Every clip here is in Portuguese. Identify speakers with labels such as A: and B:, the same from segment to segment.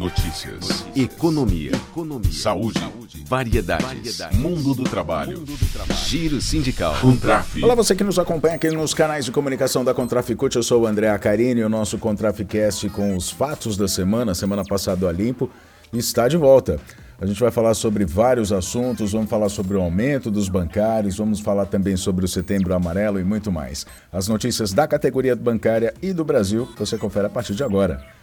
A: Notícias. Notícias. Economia. Economia. Saúde. Saúde. Variedades. Variedades. Mundo do trabalho. Mundo do trabalho. Giro sindical. Contraf.
B: Olá, você que nos acompanha aqui nos canais de comunicação da Contraficute. Eu sou o André Acarini, o nosso Contraficast com os fatos da semana. Semana passada a Limpo está de volta. A gente vai falar sobre vários assuntos, vamos falar sobre o aumento dos bancários, vamos falar também sobre o Setembro Amarelo e muito mais. As notícias da categoria bancária e do Brasil você confere a partir de agora.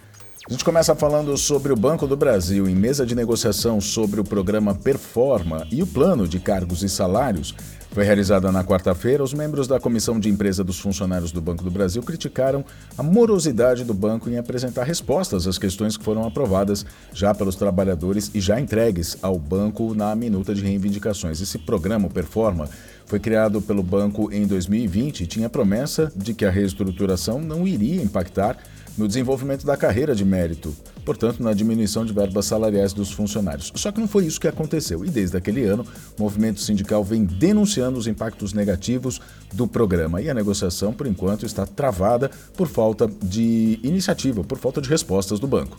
B: A gente começa falando sobre o Banco do Brasil em mesa de negociação sobre o programa Performa e o plano de cargos e salários. Foi realizada na quarta-feira. Os membros da Comissão de Empresa dos Funcionários do Banco do Brasil criticaram a morosidade do banco em apresentar respostas às questões que foram aprovadas já pelos trabalhadores e já entregues ao banco na minuta de reivindicações. Esse programa Performa foi criado pelo banco em 2020 e tinha promessa de que a reestruturação não iria impactar no desenvolvimento da carreira de mérito, portanto, na diminuição de verbas salariais dos funcionários. Só que não foi isso que aconteceu, e desde aquele ano, o movimento sindical vem denunciando os impactos negativos do programa. E a negociação, por enquanto, está travada por falta de iniciativa, por falta de respostas do banco.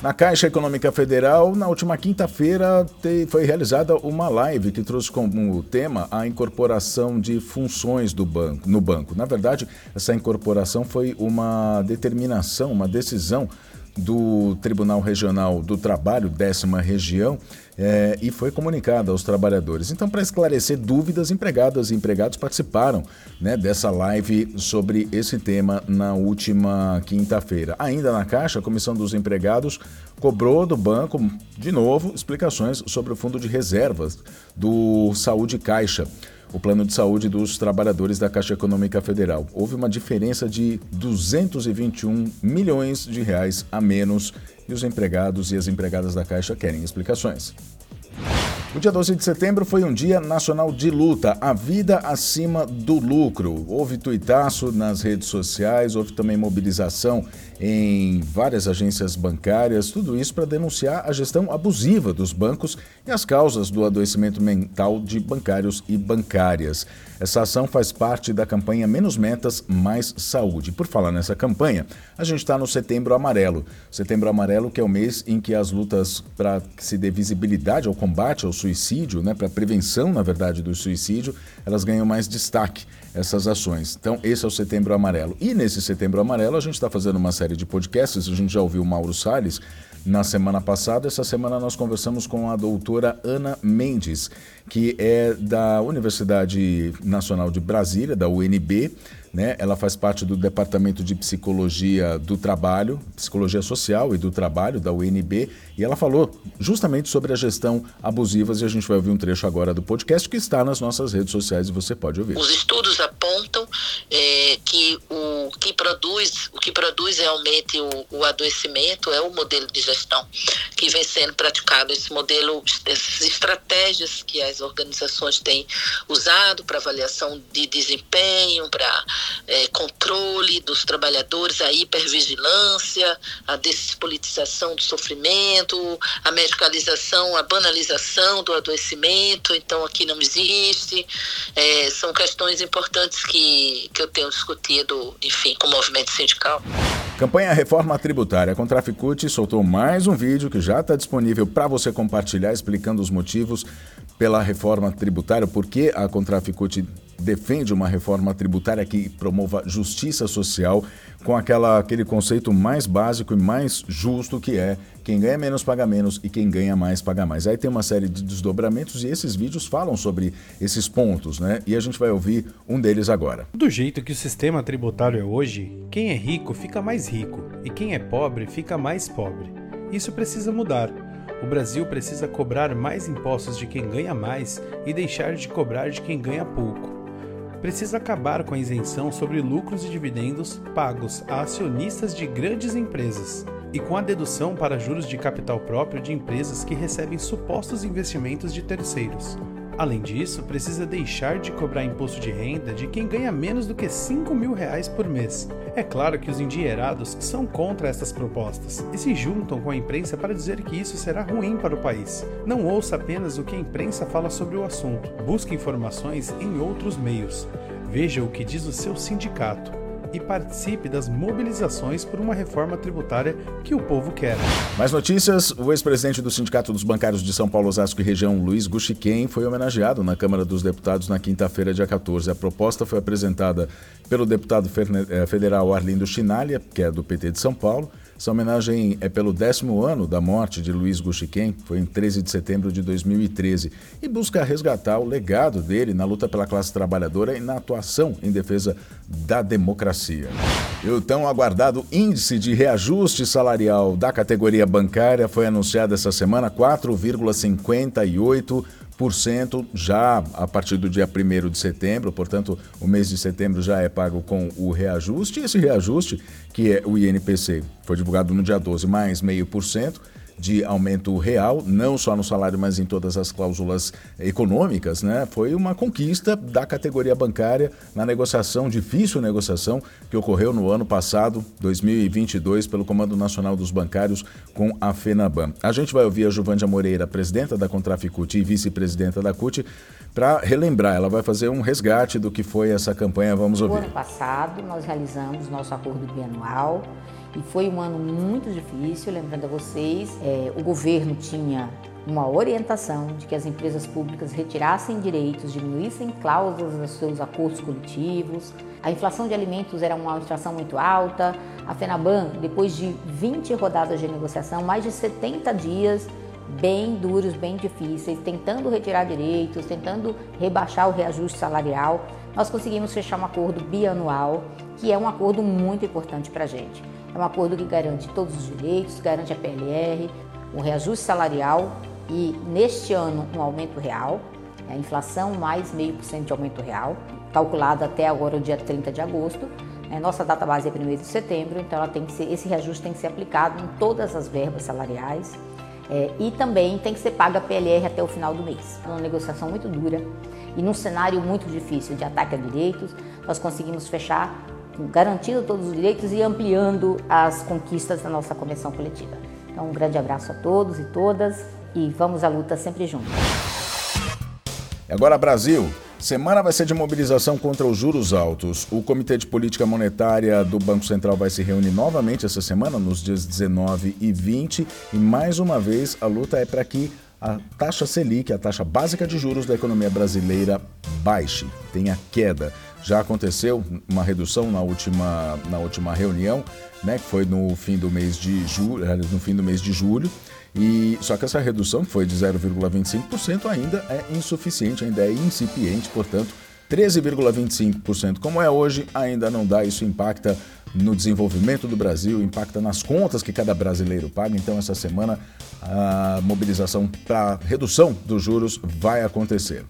B: Na Caixa Econômica Federal, na última quinta-feira, foi realizada uma live que trouxe como tema a incorporação de funções do banco, no banco. Na verdade, essa incorporação foi uma determinação, uma decisão do Tribunal Regional do Trabalho, décima região, é, e foi comunicada aos trabalhadores. Então, para esclarecer dúvidas, empregadas e empregados participaram né, dessa live sobre esse tema na última quinta-feira. Ainda na Caixa, a Comissão dos Empregados cobrou do banco, de novo, explicações sobre o fundo de reservas do Saúde Caixa o plano de saúde dos trabalhadores da Caixa Econômica Federal. Houve uma diferença de 221 milhões de reais a menos e os empregados e as empregadas da Caixa querem explicações. O dia 12 de setembro foi um dia nacional de luta, a vida acima do lucro. Houve tuitaço nas redes sociais, houve também mobilização em várias agências bancárias, tudo isso para denunciar a gestão abusiva dos bancos e as causas do adoecimento mental de bancários e bancárias. Essa ação faz parte da campanha Menos Metas, Mais Saúde. Por falar nessa campanha, a gente está no Setembro Amarelo. Setembro Amarelo, que é o mês em que as lutas para que se dê visibilidade ao combate ao suicídio, né, para prevenção, na verdade, do suicídio, elas ganham mais destaque, essas ações. Então, esse é o Setembro Amarelo. E nesse Setembro Amarelo, a gente está fazendo uma série de podcasts, a gente já ouviu o Mauro Salles na semana passada. Essa semana nós conversamos com a doutora Ana Mendes, que é da Universidade Nacional de Brasília, da UNB. Né? Ela faz parte do Departamento de Psicologia do Trabalho, Psicologia Social e do Trabalho da UNB, e ela falou justamente sobre a gestão abusivas e a gente vai ouvir um trecho agora do podcast que está nas nossas redes sociais e você pode ouvir.
C: Os estudos apontam é, que o que produz o que produz realmente o, o adoecimento é o modelo de gestão que vem sendo praticado esse modelo essas estratégias que as organizações têm usado para avaliação de desempenho para é, controle dos trabalhadores, a hipervigilância, a despolitização do sofrimento, a medicalização, a banalização do adoecimento, então aqui não existe. É, são questões importantes que, que eu tenho discutido, enfim, com o movimento sindical.
B: Campanha Reforma Tributária. A Contraficute soltou mais um vídeo que já está disponível para você compartilhar, explicando os motivos pela reforma tributária, porque a Contraficute defende uma reforma tributária que promova justiça social com aquela, aquele conceito mais básico e mais justo que é quem ganha menos paga menos e quem ganha mais paga mais. Aí tem uma série de desdobramentos e esses vídeos falam sobre esses pontos, né? E a gente vai ouvir um deles agora.
D: Do jeito que o sistema tributário é hoje, quem é rico fica mais rico e quem é pobre fica mais pobre. Isso precisa mudar. O Brasil precisa cobrar mais impostos de quem ganha mais e deixar de cobrar de quem ganha pouco precisa acabar com a isenção sobre lucros e dividendos pagos a acionistas de grandes empresas e com a dedução para juros de capital próprio de empresas que recebem supostos investimentos de terceiros. Além disso, precisa deixar de cobrar imposto de renda de quem ganha menos do que 5 mil reais por mês. É claro que os endinheirados são contra estas propostas e se juntam com a imprensa para dizer que isso será ruim para o país. Não ouça apenas o que a imprensa fala sobre o assunto, busque informações em outros meios. Veja o que diz o seu sindicato. E participe das mobilizações por uma reforma tributária que o povo quer.
B: Mais notícias: o ex-presidente do Sindicato dos Bancários de São Paulo, Osasco e região, Luiz Guxiquem, foi homenageado na Câmara dos Deputados na quinta-feira, dia 14. A proposta foi apresentada pelo deputado eh, federal Arlindo Chinalha, que é do PT de São Paulo. Essa homenagem é pelo décimo ano da morte de Luiz Guxiquem, foi em 13 de setembro de 2013, e busca resgatar o legado dele na luta pela classe trabalhadora e na atuação em defesa da democracia. E o tão aguardado índice de reajuste salarial da categoria bancária foi anunciado essa semana 4,58 já a partir do dia 1 de setembro, portanto, o mês de setembro já é pago com o reajuste. Esse reajuste, que é o INPC, foi divulgado no dia 12, mais meio por cento de aumento real, não só no salário, mas em todas as cláusulas econômicas, né? Foi uma conquista da categoria bancária na negociação, difícil negociação, que ocorreu no ano passado, 2022, pelo Comando Nacional dos Bancários com a FENABAN. A gente vai ouvir a Juvândia Moreira, presidenta da Contraficute e vice-presidenta da CUT, para relembrar. Ela vai fazer um resgate do que foi essa campanha. Vamos ouvir.
E: No ano passado, nós realizamos nosso acordo bianual e foi um ano muito difícil. Lembrando a vocês, é, o governo tinha uma orientação de que as empresas públicas retirassem direitos, diminuíssem cláusulas dos seus acordos coletivos. A inflação de alimentos era uma inflação muito alta. A FENABAN, depois de 20 rodadas de negociação, mais de 70 dias bem duros, bem difíceis, tentando retirar direitos, tentando rebaixar o reajuste salarial, nós conseguimos fechar um acordo bianual, que é um acordo muito importante para a gente. É um acordo que garante todos os direitos, garante a PLR, o reajuste salarial e, neste ano, um aumento real, a inflação mais meio por cento de aumento real, calculado até agora o dia 30 de agosto. É, nossa data base é 1 de setembro, então ela tem que ser, esse reajuste tem que ser aplicado em todas as verbas salariais é, e também tem que ser paga a PLR até o final do mês. É uma negociação muito dura e num cenário muito difícil de ataque a direitos, nós conseguimos fechar garantindo todos os direitos e ampliando as conquistas da nossa convenção coletiva. Então, um grande abraço a todos e todas e vamos à luta sempre juntos.
B: Agora, Brasil. Semana vai ser de mobilização contra os juros altos. O Comitê de Política Monetária do Banco Central vai se reunir novamente essa semana, nos dias 19 e 20, e mais uma vez a luta é para que a taxa Selic, a taxa básica de juros da economia brasileira, baixe, tenha queda. Já aconteceu uma redução na última, na última reunião, né, que foi no fim do mês de julho, no fim do mês de julho. E só que essa redução, que foi de 0,25%, ainda é insuficiente, ainda é incipiente, portanto, 13,25%, como é hoje, ainda não dá. Isso impacta no desenvolvimento do Brasil, impacta nas contas que cada brasileiro paga. Então, essa semana, a mobilização para redução dos juros vai acontecer.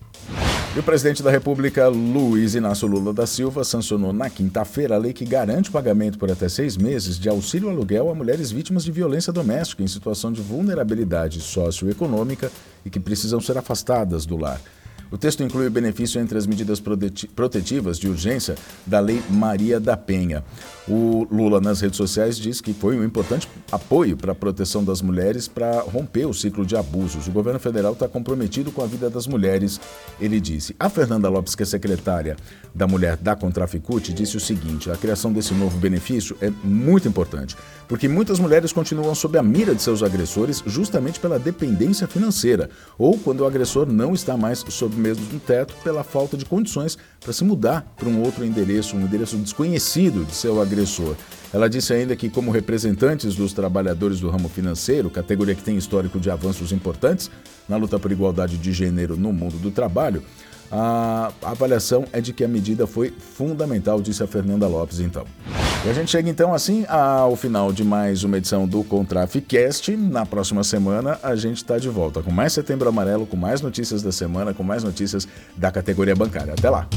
B: E o presidente da República, Luiz Inácio Lula da Silva, sancionou na quinta-feira a lei que garante o pagamento por até seis meses de auxílio aluguel a mulheres vítimas de violência doméstica em situação de vulnerabilidade socioeconômica e que precisam ser afastadas do lar. O texto inclui o benefício entre as medidas protetivas de urgência da Lei Maria da Penha. O Lula, nas redes sociais, diz que foi um importante apoio para a proteção das mulheres para romper o ciclo de abusos. O governo federal está comprometido com a vida das mulheres, ele disse. A Fernanda Lopes, que é secretária da Mulher da Contraficute, disse o seguinte: a criação desse novo benefício é muito importante, porque muitas mulheres continuam sob a mira de seus agressores justamente pela dependência financeira ou quando o agressor não está mais sob mesmo no teto pela falta de condições para se mudar para um outro endereço, um endereço desconhecido de seu agressor. Ela disse ainda que, como representantes dos trabalhadores do ramo financeiro, categoria que tem histórico de avanços importantes na luta por igualdade de gênero no mundo do trabalho, a avaliação é de que a medida foi fundamental, disse a Fernanda Lopes, então. E a gente chega então assim ao final de mais uma edição do Contraficast. Na próxima semana a gente está de volta com mais Setembro Amarelo, com mais notícias da semana, com mais notícias da categoria bancária. Até lá!